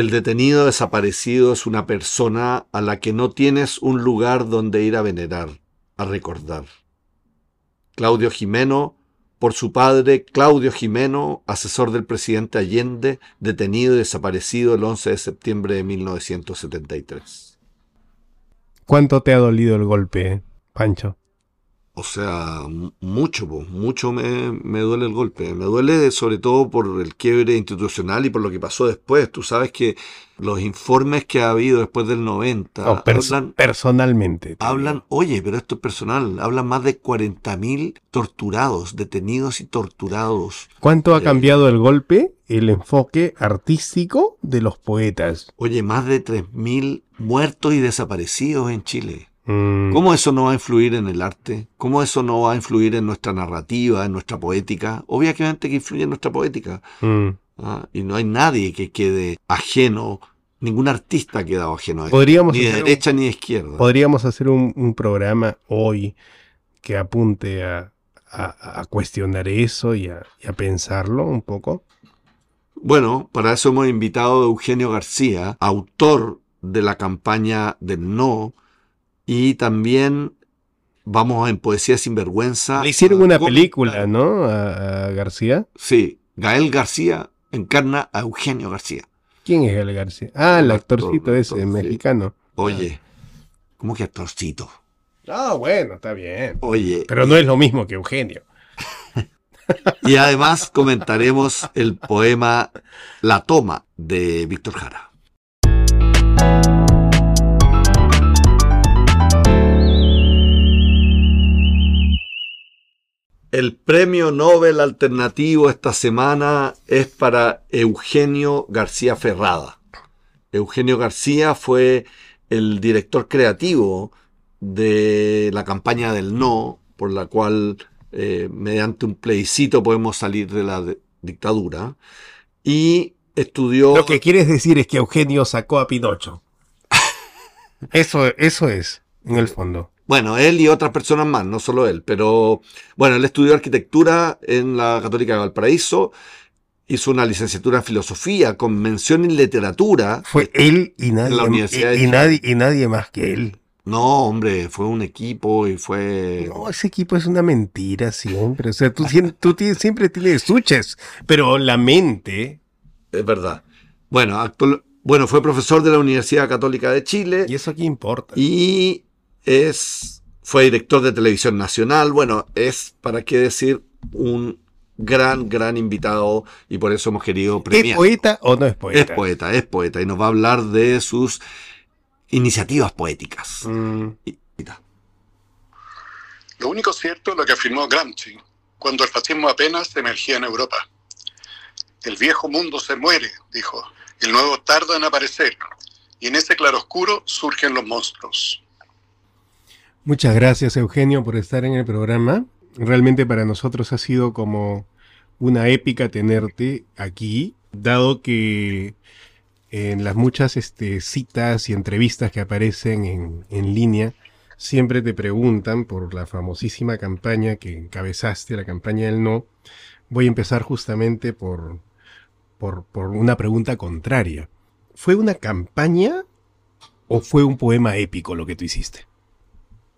El detenido desaparecido es una persona a la que no tienes un lugar donde ir a venerar, a recordar. Claudio Jimeno, por su padre Claudio Jimeno, asesor del presidente Allende, detenido y desaparecido el 11 de septiembre de 1973. ¿Cuánto te ha dolido el golpe, Pancho? O sea, mucho, mucho me, me, duele el golpe. Me duele sobre todo por el quiebre institucional y por lo que pasó después. Tú sabes que los informes que ha habido después del 90 hablan, personalmente. Hablan, oye, pero esto es personal, hablan más de 40.000 torturados, detenidos y torturados. ¿Cuánto ha eh, cambiado el golpe? El enfoque artístico de los poetas. Oye, más de 3.000 muertos y desaparecidos en Chile. Mm. ¿Cómo eso no va a influir en el arte? ¿Cómo eso no va a influir en nuestra narrativa, en nuestra poética? Obviamente que influye en nuestra poética. Mm. ¿ah? Y no hay nadie que quede ajeno, ningún artista ha quedado ajeno a eso, podríamos ni de derecha ni de izquierda. Podríamos hacer un, programa hoy que apunte a, cuestionar eso y a, y a pensarlo un poco. Bueno, para eso hemos invitado a Eugenio García, autor de la campaña del no, y también vamos en Poesía sin vergüenza. Le hicieron una película, ¿no? A, García. Sí, Gael García encarna a Eugenio García. ¿Quién es Gael García? Ah, el, actorcito ese, mexicano. Oye, ¿cómo que actorcito? Ah, bueno, está bien. Oye. Pero no es lo mismo que Eugenio. y además comentaremos el poema La Toma de Víctor Jara. El premio Nobel alternativo esta semana es para Eugenio García Ferrada. Eugenio García fue el director creativo de la campaña del no, por la cual eh, mediante un plebiscito podemos salir de la dictadura. Y estudió... Lo que quieres decir es que Eugenio sacó a Pinocho. eso, eso es, en el fondo. Bueno, él y otras personas más, no solo él, pero bueno, él estudió arquitectura en la Católica de Valparaíso, hizo una licenciatura en filosofía con mención en literatura. Fue él y nadie, y, nadie, y nadie más que él. No, hombre, fue un equipo y fue... No, ese equipo es una mentira siempre. O sea, tú, tú siempre tienes suches, pero la mente... Es verdad. Bueno, actual, bueno, fue profesor de la Universidad Católica de Chile. ¿Y eso qué importa? Y es, fue director de televisión nacional, bueno, es, para qué decir, un gran, gran invitado y por eso hemos querido premiar. ¿Es poeta o no es poeta? Es poeta, es poeta y nos va a hablar de sus iniciativas poéticas. Mm. Lo único cierto es lo que afirmó Gramsci cuando el fascismo apenas emergía en Europa. El viejo mundo se muere, dijo, el nuevo tarda en aparecer, y en ese claroscuro surgen los monstruos. Muchas gracias Eugenio por estar en el programa. Realmente para nosotros ha sido como una épica tenerte aquí, dado que en las muchas este, citas y entrevistas que aparecen en, en, línea, siempre te preguntan por la famosísima campaña que encabezaste, la campaña del no. Voy a empezar justamente por, por, por una pregunta contraria. ¿Fue una campaña o fue un poema épico lo que tú hiciste?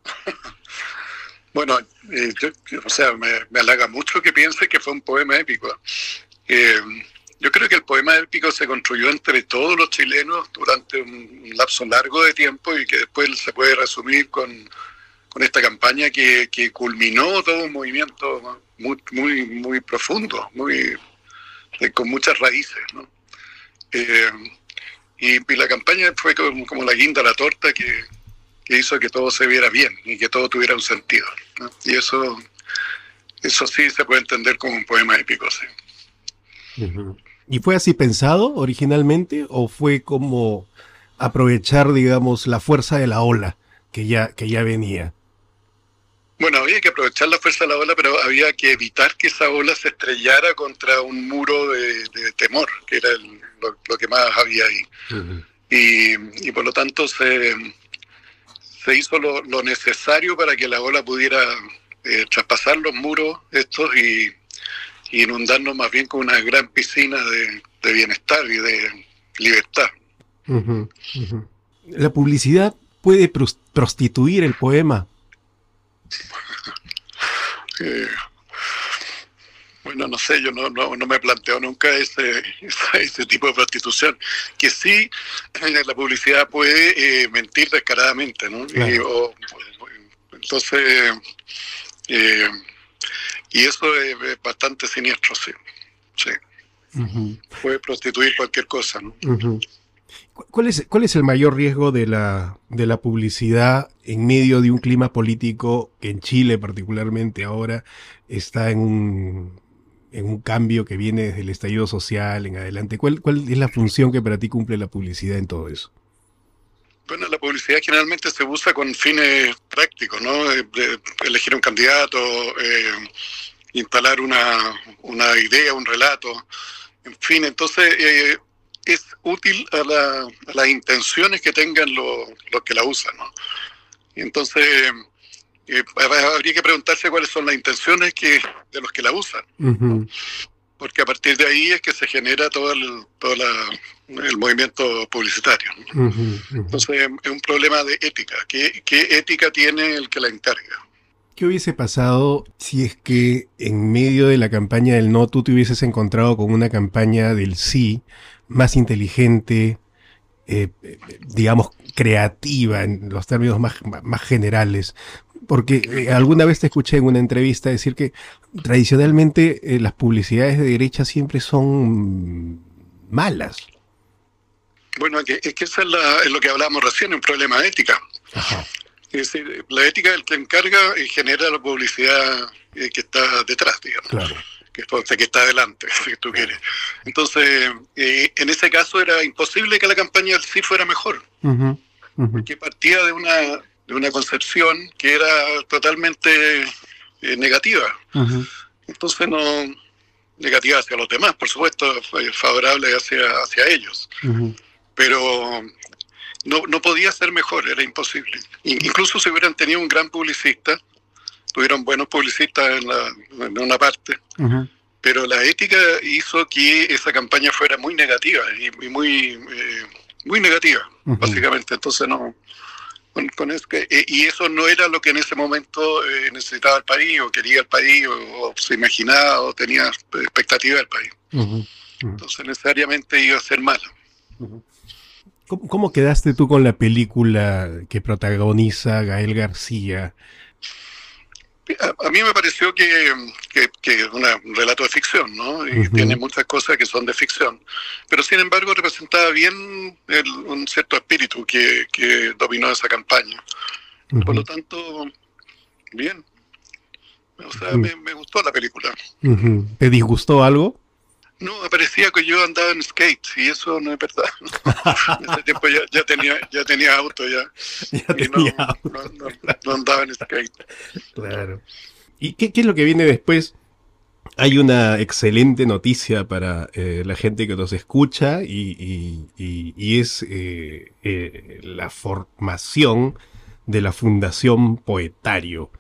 bueno, eh, o sea, me, halaga mucho que piense que fue un poema épico. Eh, yo creo que el poema épico se construyó entre todos los chilenos durante un lapso largo de tiempo y que después se puede resumir con, esta campaña que, culminó todo un movimiento muy, muy, profundo, muy, eh, con muchas raíces. y, la campaña fue como, como la guinda a la torta que, que hizo que todo se viera bien y que todo tuviera un sentido. Y eso, eso sí se puede entender como un poema épico. Sí. ¿Y fue así pensado originalmente o fue como aprovechar, digamos, la fuerza de la ola que ya, que ya venía? Bueno, había que aprovechar la fuerza de la ola, pero había que evitar que esa ola se estrellara contra un muro de, temor, que era lo, que más había ahí. y, y, por lo tanto se, se hizo lo, necesario para que la ola pudiera eh, traspasar los muros estos y, inundarnos más bien con una gran piscina de, bienestar y de libertad. La publicidad puede prostituir el poema. Eh, bueno, no sé, yo no, no, no me planteo nunca ese, ese, tipo de prostitución. Que sí, eh, la publicidad puede eh, mentir descaradamente, ¿no? entonces, y eso es, bastante siniestro, sí. sí. Puede prostituir cualquier cosa, ¿no? ¿Cuál es, ¿Cuál es el mayor riesgo de la, de la publicidad en medio de un clima político que en Chile particularmente ahora está en un, en un cambio que viene desde el estallido social en adelante? ¿Cuál, ¿Cuál es la función que para ti cumple la publicidad en todo eso? Bueno, la publicidad generalmente se usa con fines prácticos, ¿no? elegir un candidato, eh, instalar una, una, idea, un relato, en fin, entonces eh, es útil a, las intenciones que tengan los, que la usan. ¿no? entonces, eh, habría que preguntarse cuáles son las intenciones que, de los que la usan. Porque a partir de ahí es que se genera todo el, todo el movimiento publicitario. Entonces, es un problema de ética. ¿Qué, ¿Qué ética tiene el que la encarga? ¿Qué hubiese pasado si es que en medio de la campaña del no tú te hubieses encontrado con una campaña del sí más inteligente, eh, digamos, creativa en los términos más, más generales. Porque eh, alguna vez te escuché en una entrevista decir que tradicionalmente eh, las publicidades de derecha siempre son malas. Bueno, es que, eso es, lo que hablábamos recién, un problema de ética. Es decir, la ética del que encarga y genera la publicidad que está detrás, digamos. Claro que, que está adelante, si tú quieres. Entonces, eh, en ese caso era imposible que la campaña del sí fuera mejor, porque partía de una, de una concepción que era totalmente eh, negativa. Entonces, no negativa hacia los demás, por supuesto, favorable hacia, hacia ellos. Pero no, no podía ser mejor, era imposible. Incluso si hubieran tenido un gran publicista, tuvieron buenos publicistas en, la, en una parte, pero la ética hizo que esa campaña fuera muy negativa y, muy, eh, muy negativa, básicamente. Entonces no... Con, eh, y eso no era lo que en ese momento eh, necesitaba el país, o quería el país, o, se imaginaba, o tenía expectativa del país. Entonces necesariamente iba a ser mala. ¿Cómo, quedaste tú con la película que protagoniza Gael García? A, mí me pareció que, es un relato de ficción, ¿no? Y tiene muchas cosas que son de ficción. Pero sin embargo representaba bien un cierto espíritu que, dominó esa campaña. Por lo tanto, bien. O sea, me, gustó la película. ¿Te disgustó algo? No, parecía que yo andaba en skate y eso no es verdad. en ese tiempo ya, tenía, ya tenía auto ya. y no, andaba en skate. Claro. ¿Y qué, es lo que viene después? Hay una excelente noticia para eh, la gente que nos escucha y, es eh, eh, la formación de la Fundación Poetario.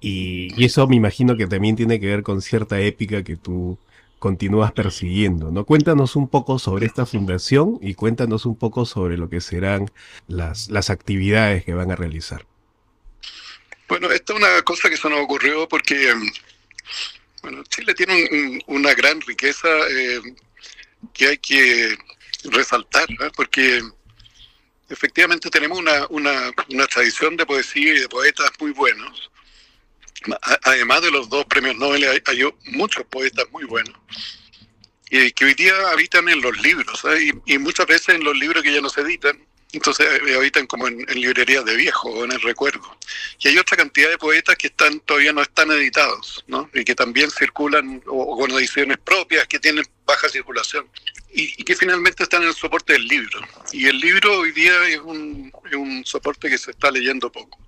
Y, y, eso me imagino que también tiene que ver con cierta épica que tú continúas persiguiendo, ¿no? Cuéntanos un poco sobre esta fundación y cuéntanos un poco sobre lo que serán las, las actividades que van a realizar. Bueno, esta es una cosa que se nos ocurrió porque bueno, Chile tiene una gran riqueza eh, que hay que resaltar, porque efectivamente tenemos una, una, una tradición de poesía y de poetas muy buenos además de los dos premios Nobel, hay, muchos poetas muy buenos y que hoy día habitan en los libros ¿eh? y, muchas veces en los libros que ya no se editan. Entonces eh, habitan como en, librerías de viejo o en el recuerdo. Y hay otra cantidad de poetas que están todavía no están editados. Y que también circulan o, con ediciones propias, que tienen baja circulación. Y, y, que finalmente están en el soporte del libro. Y el libro hoy día es un, es un soporte que se está leyendo poco.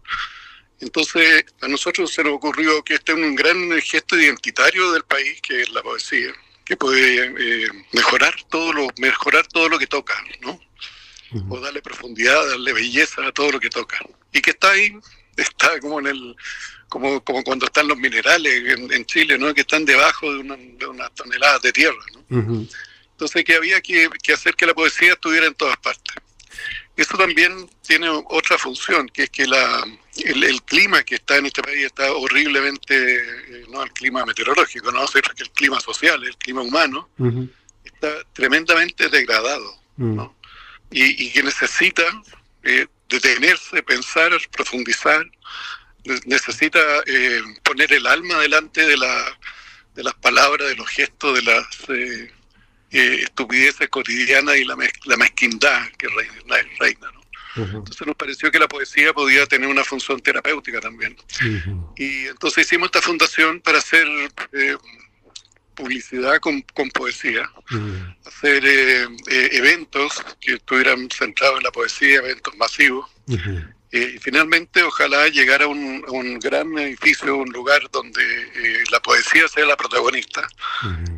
Entonces, a nosotros se nos ocurrió que este es un gran gesto identitario del país, que es la poesía, que puede eh, mejorar todo lo mejorar todo lo que toca, ¿no? O darle profundidad, darle belleza a todo lo que toca. Y que está ahí, está como en el como, como cuando están los minerales en, Chile, ¿no? Que están debajo de, una, unas toneladas de tierra, ¿no? Entonces que había que, hacer que la poesía estuviera en todas partes. Eso también tiene otra función, que es que la, el, clima que está en este país está horriblemente, eh, no el clima meteorológico, no que el clima social, el clima humano, está tremendamente degradado, mm. y, que necesita eh, detenerse, pensar, profundizar, necesita eh, poner el alma delante de, la, de las palabras, de los gestos, de las eh, eh, estupideces cotidianas y la, la mezquindad que reina. reina ¿no? Entonces nos pareció que la poesía podía tener una función terapéutica también. Y entonces hicimos esta fundación para hacer publicidad con, con poesía, hacer eventos que estuvieran centrados en la poesía, eventos masivos. Eh, y finalmente, ojalá llegar a un, gran edificio, un lugar donde eh, la poesía sea la protagonista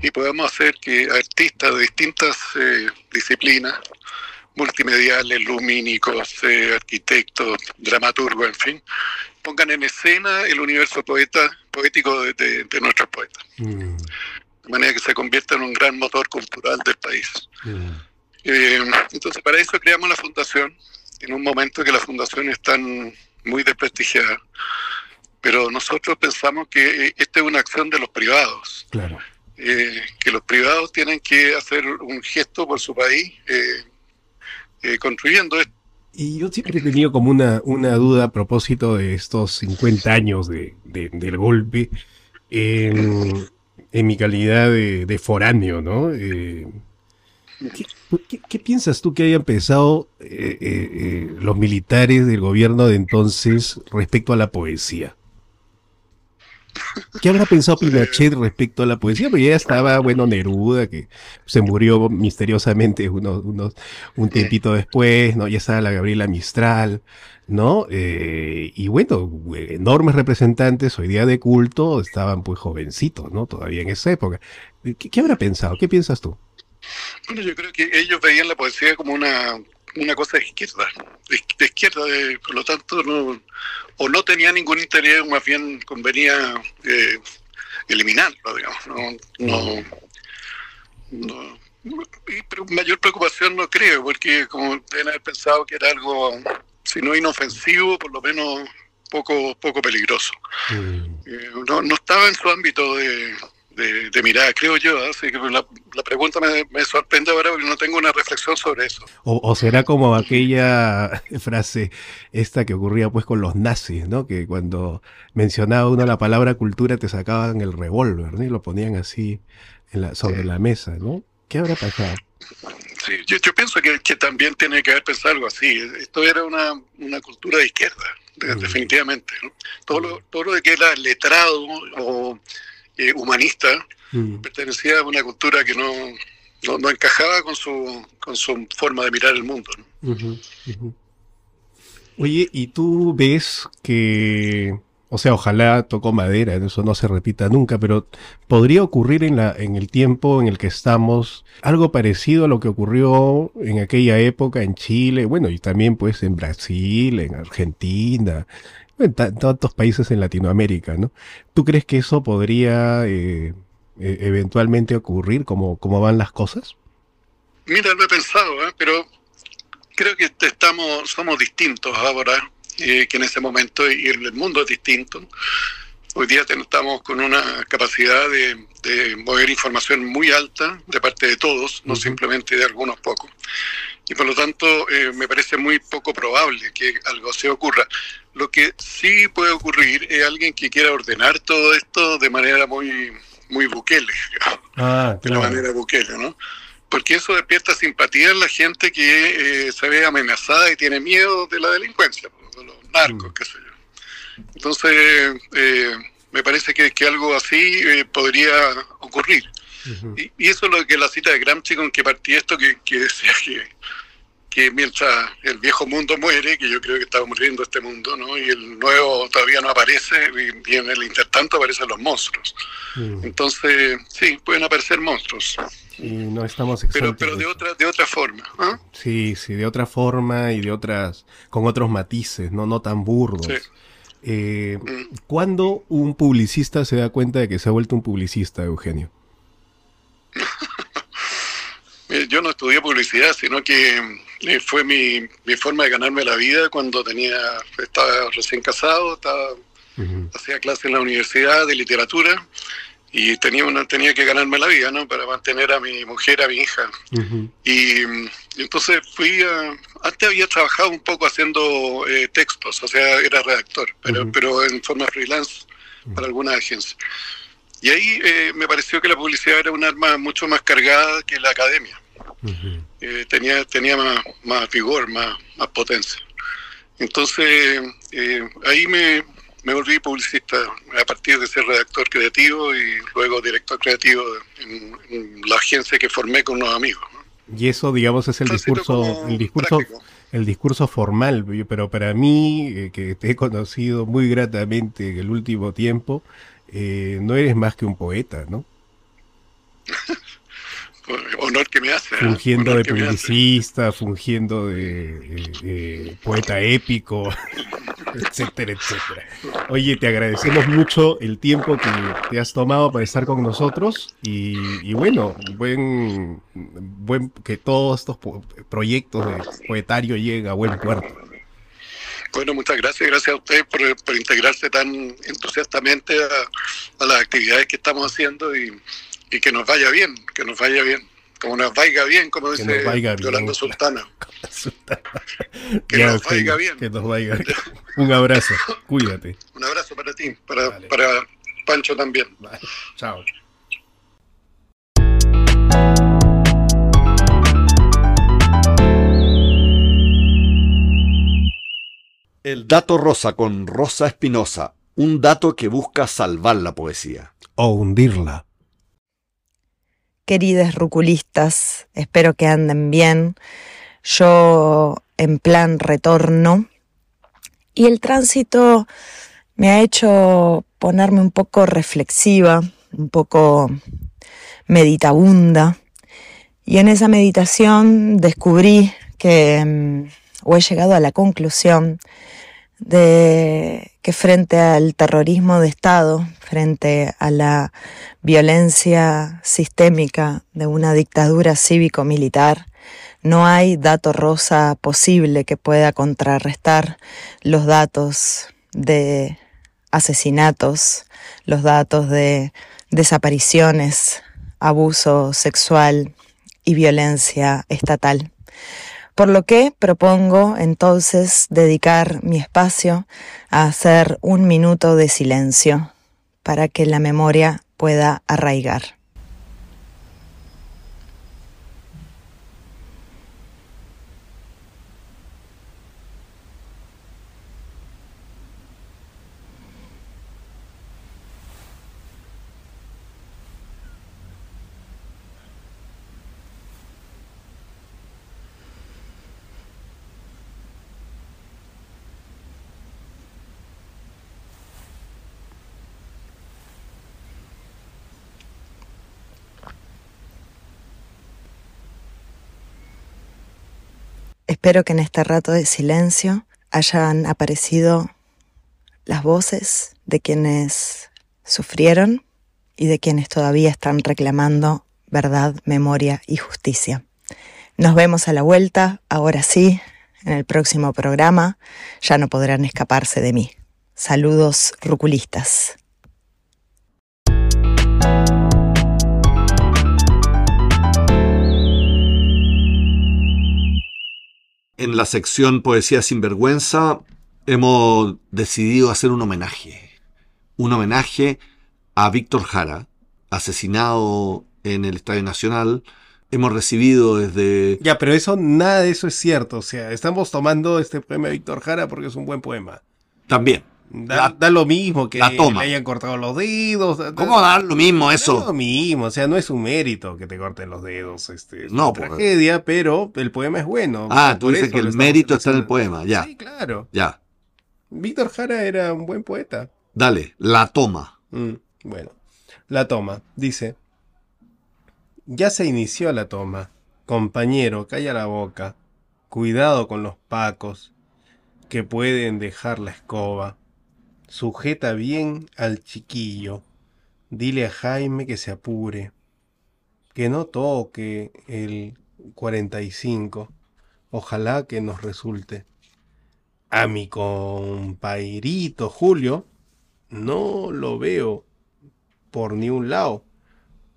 y podamos hacer que artistas de distintas eh, disciplinas, multimediales, lumínicos, arquitectos, dramaturgos, en fin, pongan en escena el universo poeta, poético de, nuestros poetas. De manera que se convierta en un gran motor cultural del país. entonces, para eso creamos la fundación en un momento que las fundaciones están muy desprestigiadas, pero nosotros pensamos que eh, esta es una acción de los privados. Claro. Eh, que los privados tienen que hacer un gesto por su país eh, construyendo esto. Y yo siempre he tenido como una, una duda a propósito de estos 50 años de, del golpe en, mi calidad de, foráneo, ¿no? ¿Qué, piensas tú que hayan pensado eh, eh, eh, los militares del gobierno de entonces respecto a la poesía? ¿Qué habrá pensado Pinochet respecto a la poesía? Porque ya estaba, bueno, Neruda, que se murió misteriosamente unos, unos, un tiempito después, ¿no? Ya estaba la Gabriela Mistral, ¿no? y bueno, enormes representantes hoy día de culto estaban pues jovencitos, ¿no? Todavía en esa época. qué habrá pensado? ¿Qué piensas tú? Bueno, yo creo que ellos veían la poesía como una, una cosa de izquierda, de, izquierda, por lo tanto, no, o no tenía ningún interés, más bien convenía eh, eliminarlo, digamos. No, no, pero mayor preocupación no creo, porque como deben haber pensado que era algo, si no inofensivo, por lo menos poco poco peligroso. Mm. Eh, no, no estaba en su ámbito de, de, mirada, creo yo. Así que la, pregunta me, sorprende ahora porque no tengo una reflexión sobre eso. O, será como aquella frase esta que ocurría pues con los nazis, ¿no? Que cuando mencionaba uno la palabra cultura te sacaban el revólver, ¿no? Y lo ponían así en la, sobre la mesa, ¿no? ¿Qué habrá pasado? Sí, yo, pienso que, también tiene que haber pensado algo así. Esto era una, una cultura de izquierda, mm. definitivamente. Todo, lo, todo lo de que era letrado o eh, humanista, mm. pertenecía a una cultura que no, no, encajaba con su, con su forma de mirar el mundo. Oye, ¿y tú ves que, o sea, ojalá tocó madera, eso no se repita nunca, pero podría ocurrir en, la, en el tiempo en el que estamos algo parecido a lo que ocurrió en aquella época en Chile, bueno, y también pues en Brasil, en Argentina, en tantos países en Latinoamérica, ¿no? ¿Tú crees que eso podría eh, e, eventualmente ocurrir? ¿Cómo, ¿Cómo van las cosas? Mira, lo he pensado, ¿eh? pero creo que estamos, somos distintos ahora eh, que en ese momento y el mundo es distinto. Hoy día estamos con una capacidad de, mover información muy alta de parte de todos, no simplemente de algunos pocos. Y por lo tanto, me parece muy poco probable que algo se ocurra. Lo que sí puede ocurrir es alguien que quiera ordenar todo esto de manera muy, muy buquele, ah, de la manera buquele, ¿no? Porque eso despierta simpatía en la gente que eh, se ve amenazada y tiene miedo de la delincuencia, de los narcos, mm. qué sé yo. Entonces, eh, me parece que, que algo así eh, podría ocurrir. y, y, eso es lo que la cita de Gramsci con que partí esto, que, que decía que que mientras el viejo mundo muere, que yo creo que estamos muriendo este mundo, ¿no? y el nuevo todavía no aparece, y, en el intertanto aparecen los monstruos. Mm. Entonces, sí, pueden aparecer monstruos. Y no estamos pero, pero de otra de otra forma ¿ah? sí sí de otra forma y de otras con otros matices no no tan burdos eh, mm. ¿Cuándo un publicista se da cuenta de que se ha vuelto un publicista, Eugenio? Eh, yo no estudié publicidad, sino que eh, fue mi, mi, forma de ganarme la vida cuando tenía estaba recién casado, estaba, hacía clases en la universidad de literatura y tenía una tenía que ganarme la vida, ¿no? Para mantener a mi mujer, a mi hija. y, entonces fui a, antes había trabajado un poco haciendo eh, textos, o sea, era redactor, pero, pero en forma freelance para alguna agencia. Y ahí eh, me pareció que la publicidad era un arma mucho más cargada que la academia. Eh, tenía tenía más, más vigor, más, más potencia. Entonces, eh, ahí me, me, volví publicista a partir de ser redactor creativo y luego director creativo en, la agencia que formé con unos amigos. Y eso, digamos, es el discurso, el discurso, el discurso formal, pero para mí, que te he conocido muy gratamente en el último tiempo, eh, no eres más que un poeta, ¿no? Honor que me hace. ¿eh? Fungiendo de publicista, fungiendo de, poeta épico, etcétera, etcétera. Oye, te agradecemos mucho el tiempo que te has tomado para estar con nosotros y, bueno, buen, buen que todos estos proyectos de poetario lleguen a buen puerto. Bueno, muchas gracias. Gracias a ustedes por, integrarse tan entusiastamente a, las actividades que estamos haciendo y, que nos vaya bien, que nos vaya bien. Como nos vaya bien, como dice Yolanda Sultana. que nos vaya bien. Que nos vaya bien. Un abrazo, cuídate. Un abrazo para ti, para, para Pancho también. Chao. El dato rosa con Rosa Espinosa, un dato que busca salvar la poesía. O hundirla. Queridos ruculistas, espero que anden bien. Yo en plan retorno. Y el tránsito me ha hecho ponerme un poco reflexiva, un poco meditabunda. Y en esa meditación descubrí que, mm, o he llegado a la conclusión, de que frente al terrorismo de Estado, frente a la violencia sistémica de una dictadura cívico-militar, no hay dato rosa posible que pueda contrarrestar los datos de asesinatos, los datos de desapariciones, abuso sexual y violencia estatal. Por lo que propongo entonces dedicar mi espacio a hacer un minuto de silencio para que la memoria pueda arraigar. Espero que en este rato de silencio hayan aparecido las voces de quienes sufrieron y de quienes todavía están reclamando verdad, memoria y justicia. Nos vemos a la vuelta, ahora sí, en el próximo programa. Ya no podrán escaparse de mí. Saludos ruculistas. En la sección Poesía sin vergüenza hemos decidido hacer un homenaje. Un homenaje a Víctor Jara, asesinado en el Estadio Nacional. Hemos recibido desde... Ya, pero eso, nada de eso es cierto. O sea, estamos tomando este poema de Víctor Jara porque es un buen poema. También. Da, lo mismo que le hayan cortado los dedos. ¿Cómo dar lo mismo eso? Da lo mismo, o sea, no es un mérito que te corten los dedos. Este, es no, una tragedia, pero el poema es bueno. Ah, tú dices que el mérito está en el poema, ya. Sí, claro. Ya. Víctor Jara era un buen poeta. Dale, la toma. Mm, bueno, la toma. Dice, ya se inició la toma. Compañero, calla la boca. Cuidado con los pacos que pueden dejar la escoba Sujeta bien al chiquillo. Dile a Jaime que se apure. que no toque el 45. Ojalá que nos resulte. A mi compairito Julio no lo veo por ni un lado.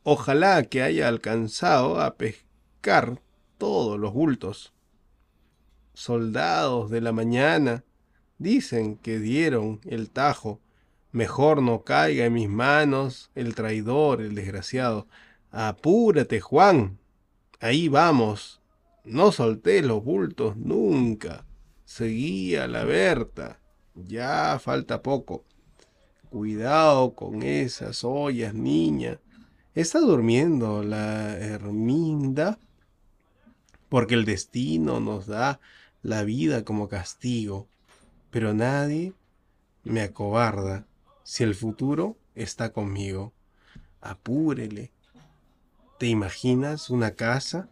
Ojalá que haya alcanzado a pescar todos los bultos. Soldados de la mañana dicen que dieron el tajo. Mejor no caiga en mis manos el traidor, el desgraciado. Apúrate, Juan. Ahí vamos. No solté los bultos nunca. Seguí a la Berta. Ya falta poco. Cuidado con esas ollas, niña. Está durmiendo la Herminda porque el destino nos da la vida como castigo. Pero nadie me acobarda si el futuro está conmigo. Apúrele. ¿Te imaginas una casa?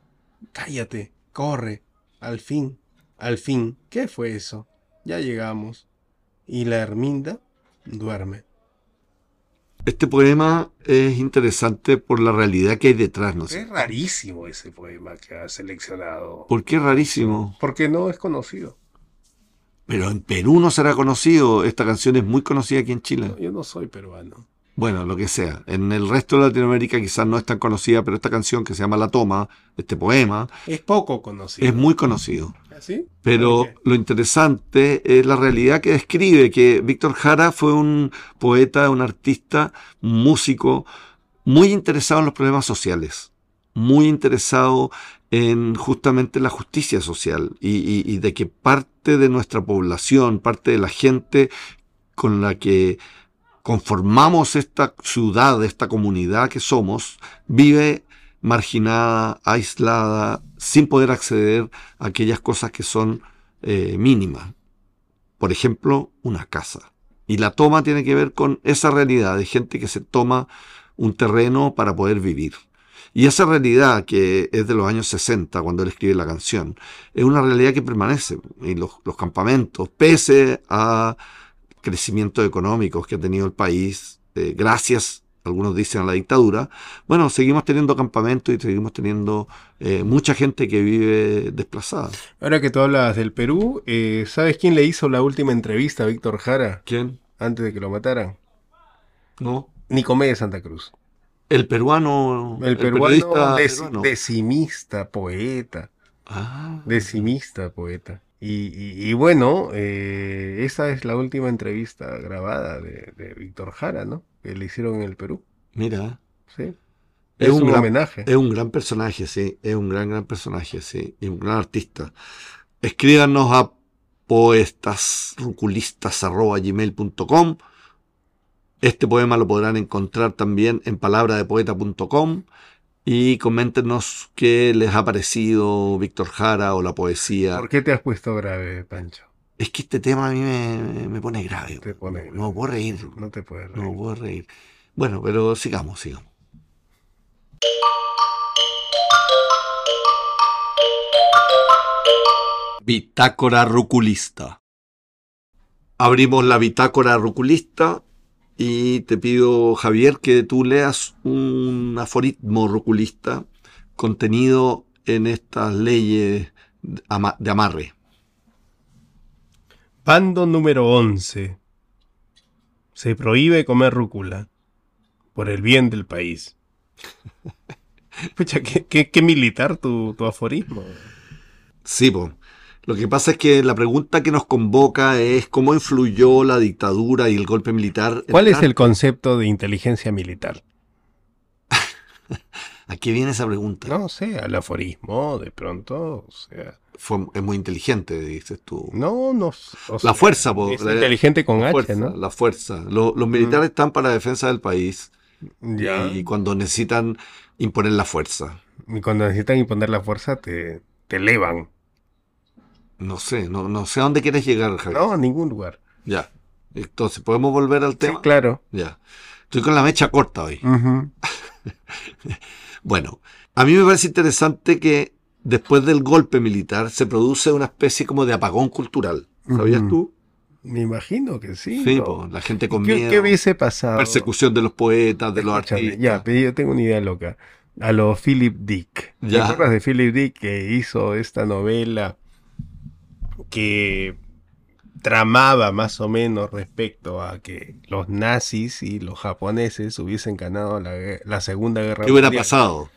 Cállate, corre. Al fin, al fin, ¿qué fue eso? Ya llegamos. Y la Herminda duerme. Este poema es interesante por la realidad que hay detrás, ¿no sé? Es rarísimo ese poema que ha seleccionado. ¿Por qué rarísimo? Porque no es conocido. Pero en Perú no será conocido. Esta canción es muy conocida aquí en Chile. Yo no soy peruano. Bueno, lo que sea. En el resto de Latinoamérica quizás no es tan conocida, pero esta canción que se llama La Toma, este poema, Es poco conocido. es muy conocido. ¿Así? Pero ¿Por qué? lo interesante es la realidad que describe, que Víctor Jara fue un poeta, un artista, un músico, muy interesado en los problemas sociales, muy interesado en justamente la justicia social y, de que parte de nuestra población, parte de la gente con la que conformamos esta ciudad, esta comunidad que somos, vive marginada, aislada, sin poder acceder a aquellas cosas que son eh, mínimas. Por ejemplo, una casa. Y la toma tiene que ver con esa realidad de gente que se toma un terreno para poder vivir. Y esa realidad que es de los años 60, cuando él escribe la canción, es una realidad que permanece. Y los, los campamentos, pese a crecimientos económicos que ha tenido el país, eh, gracias, algunos dicen, a la dictadura, bueno, seguimos teniendo campamentos y seguimos teniendo eh, mucha gente que vive desplazada. Ahora que tú hablas del Perú, eh, ¿sabes quién le hizo la última entrevista a Víctor Jara ¿Quién? antes de que lo mataran? ¿No? Nicomé de Santa Cruz. El peruano. El peruano periodista dec- peruano. decimista, poeta. Ah, Decimista, poeta. Y, y- y bueno, eh, esa es la última entrevista grabada de, de Víctor Jara, ¿no? Que le hicieron en el Perú. mira. Sí. Es Es, un un, gran- homenaje. Es un gran personaje, sí. Es un gran, gran personaje, sí. Y un gran artista. Escríbanos a poestasruculistas.gmail.com Este poema lo podrán encontrar también en palabradepoeta.com y coméntenos qué les ha parecido Víctor Jara o la poesía. ¿Por qué te has puesto grave, Pancho? Es que este tema a mí me, me pone grave. Te pone No, no puedo reír. No te puedes No reír. puedo reír. Bueno, pero sigamos, sigamos. Bitácora ruculista. Abrimos la bitácora ruculista y te pido, Javier, que tú leas un aforismo ruculista contenido en estas leyes de ama- de amarre. Bando número 11. Se prohíbe comer rúcula por el bien del país. Pucha, qué, qué- qué militar tu, tu aforismo. Sí, po. Lo que pasa es que la pregunta que nos convoca es cómo influyó la dictadura y el golpe militar. en ¿Cuál es el concepto de inteligencia militar? ¿A qué viene esa pregunta? No sé, al aforismo, de pronto, o sea... Fue, es muy inteligente, dices tú. No, no. La sea, fuerza, po, es la- inteligente con la H, fuerza, ¿no? la fuerza. Lo- los militares están para la defensa del país Ya. y cuando necesitan imponer la fuerza. Y cuando necesitan imponer la fuerza, te, te elevan. No sé, no, no sé a dónde quieres llegar, Javier. No, a ningún lugar. Ya. Entonces, ¿podemos volver al Sí, tema? claro. Ya. Estoy con la mecha corta hoy. Bueno, a mí me parece interesante que después del golpe militar se produce una especie como de apagón cultural. ¿Sabías tú? Me imagino que sí. Sí, po, la gente con ¿Qué, miedo, qué hubiese pasado? persecución de los poetas, de los artistas. Ya, pero yo tengo una idea loca. a lo Philip Dick. ¿Te Ya. acuerdas de Philip Dick que hizo esta novela que tramaba más o menos respecto a que los nazis y los japoneses hubiesen ganado la, Segunda Guerra ¿Qué hubiera Mundial? pasado?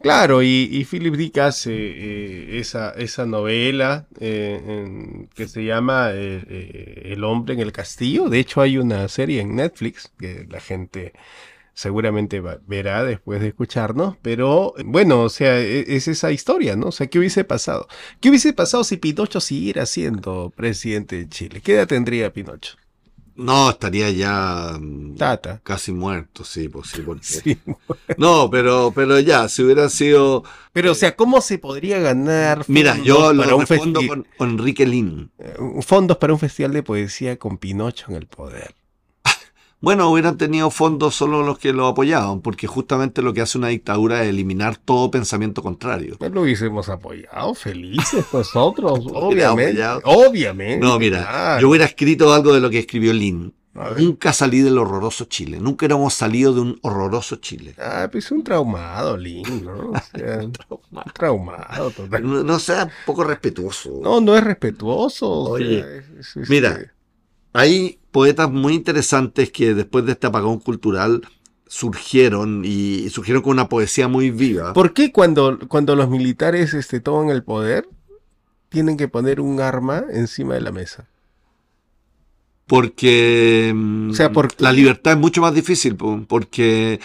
Claro, y, y Philip Dick hace eh, esa, esa novela eh, en- que se llama eh, El hombre en el castillo. De hecho, hay una serie en Netflix que la gente seguramente verá después de escucharnos. Pero bueno, o sea, e- es esa historia, ¿no? O sea, ¿qué hubiese pasado? ¿Qué hubiese pasado si Pinocho siguiera siendo presidente de Chile? ¿Qué edad tendría Pinocho? No, estaría ya mm, Tata. casi muerto, sí, pues sí, porque- Sí. No, pero, pero ya, si hubiera sido... Pero, o sea, ¿cómo se podría ganar Mira, yo para lo un respondo festi- con, con Enrique Lin. Eh, fondos para un festival de poesía con Pinocho en el poder. Bueno, hubieran tenido fondos solo los que lo apoyaban, porque justamente lo que hace una dictadura es eliminar todo pensamiento contrario. No lo hubiésemos apoyado, felices nosotros, obviamente. Obviamente. No, mira, claro. yo hubiera escrito algo de lo que escribió Lin. Nunca salí del horroroso Chile. Nunca éramos salido de un horroroso Chile. Ah, pues un traumado, Lin, ¿no? O sea, un traumado total. No, no sea poco respetuoso. No, no es respetuoso. o Oye, sea, es- es- mira. Hay poetas muy interesantes que después de este apagón cultural surgieron y surgieron con una poesía muy viva. ¿Por qué cuando, cuando los militares este, toman el poder, tienen que poner un arma encima de la mesa? Porque, mm, O sea, porque- la libertad es mucho más difícil, po, porque,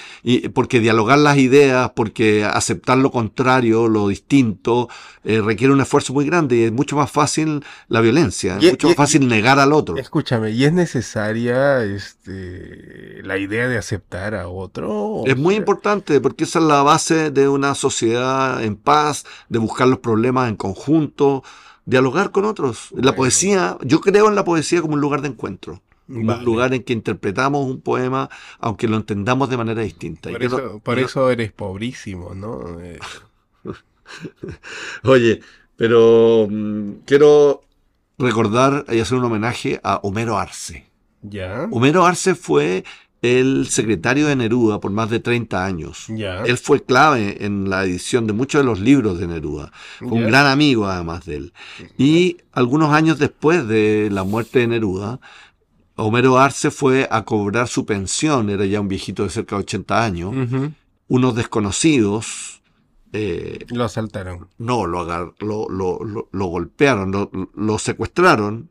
porque dialogar las ideas, porque aceptar lo contrario, lo distinto, eh, requiere un esfuerzo muy grande y es mucho más fácil la violencia, Y- es mucho y- más fácil negar al otro. Escúchame, ¿y es necesaria este, la idea de aceptar a otro? Es muy importante porque esa es la base de una sociedad en paz, de buscar los problemas en conjunto, dialogar con otros. La poesía, yo creo en la poesía como un lugar de encuentro, Vale. un lugar en que interpretamos un poema aunque lo entendamos de manera distinta. Y Por, no- eso, por y no- eso eres pobrísimo, ¿no? Eh, Oye, pero mm, quiero recordar y hacer un homenaje a Homero Arce. ya, Homero Arce fue el secretario de Neruda por más de 30 años. Él fue clave en la edición de muchos de los libros de Neruda. Fue un gran amigo además de él. Y algunos años después de la muerte de Neruda, Homero Arce fue a cobrar su pensión, era ya un viejito de cerca de 80 años. Unos desconocidos eh, Lo asaltaron. no, lo, lo, lo- golpearon, lo secuestraron,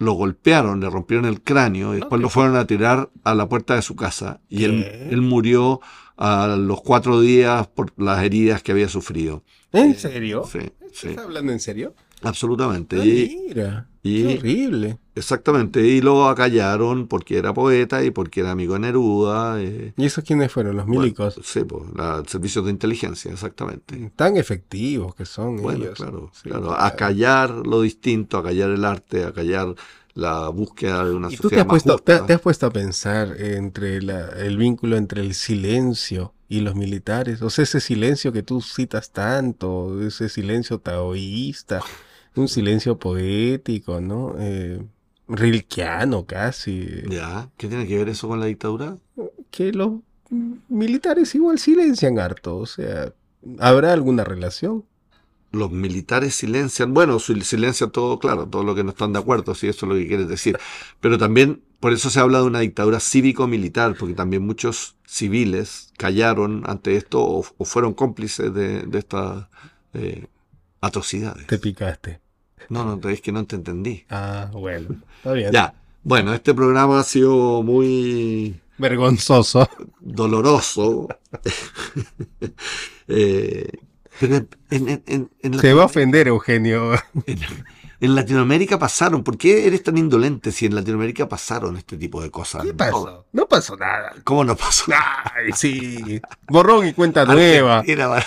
lo golpearon, le rompieron el cráneo y después lo fueron a tirar a la puerta de su casa. Y él, murió a los cuatro días por las heridas que había sufrido. ¿En Eh, serio? Sí, sí, ¿Estás hablando en serio? absolutamente. Ah, mira, y- qué horrible. Exactamente. Y lo acallaron porque era poeta y porque era amigo de Neruda. eh, ¿Y esos quiénes fueron? Los bueno, milicos. sí, pues, la- servicios de inteligencia, exactamente. Tan efectivos que son Bueno, ellos. claro, Sí, claro. claro. Acallar lo distinto, acallar el arte, acallar la búsqueda de una ¿Y tú sociedad te has, más puesto, te, justa. te has puesto a pensar entre la- el vínculo entre el silencio y los militares? O sea, ese silencio que tú citas tanto, ese silencio taoísta, un silencio poético, ¿no? Eh, rilkeano casi. Ya, ¿qué tiene que ver eso con la dictadura? Que los militares igual silencian harto, o sea, ¿habrá alguna relación? Los militares silencian, bueno, sil- silencian todo, claro, todo lo que no están de acuerdo, si eso es lo que quieres decir. Pero también, por eso se habla de una dictadura cívico-militar, porque también muchos civiles callaron ante esto o, o fueron cómplices de, de estas eh, atrocidades. Te picaste. No, no, es que no te entendí. Ah, bueno, está bien. Ya, bueno, este programa ha sido muy Vergonzoso. doloroso. Eh, pero en, en- en- en Se va a ofender, Eugenio. en- Latinoamérica pasaron. ¿Por qué eres tan indolente si en Latinoamérica pasaron este tipo de cosas? ¿Qué pasó? No pasó nada. ¿Cómo no pasó? Ay, sí. Borrón y cuenta nueva. Va-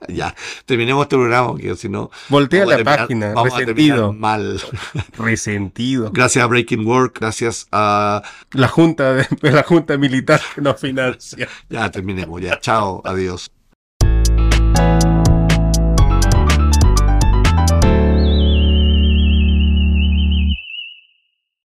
ya, terminemos este programa, porque si no. Voltea la terminar- página. Vamos a terminar Resentido. mal. Resentido. Gracias a Breaking Work, gracias a. La junta, de, la junta militar que nos financia. Ya terminemos, ya. Chao, adiós.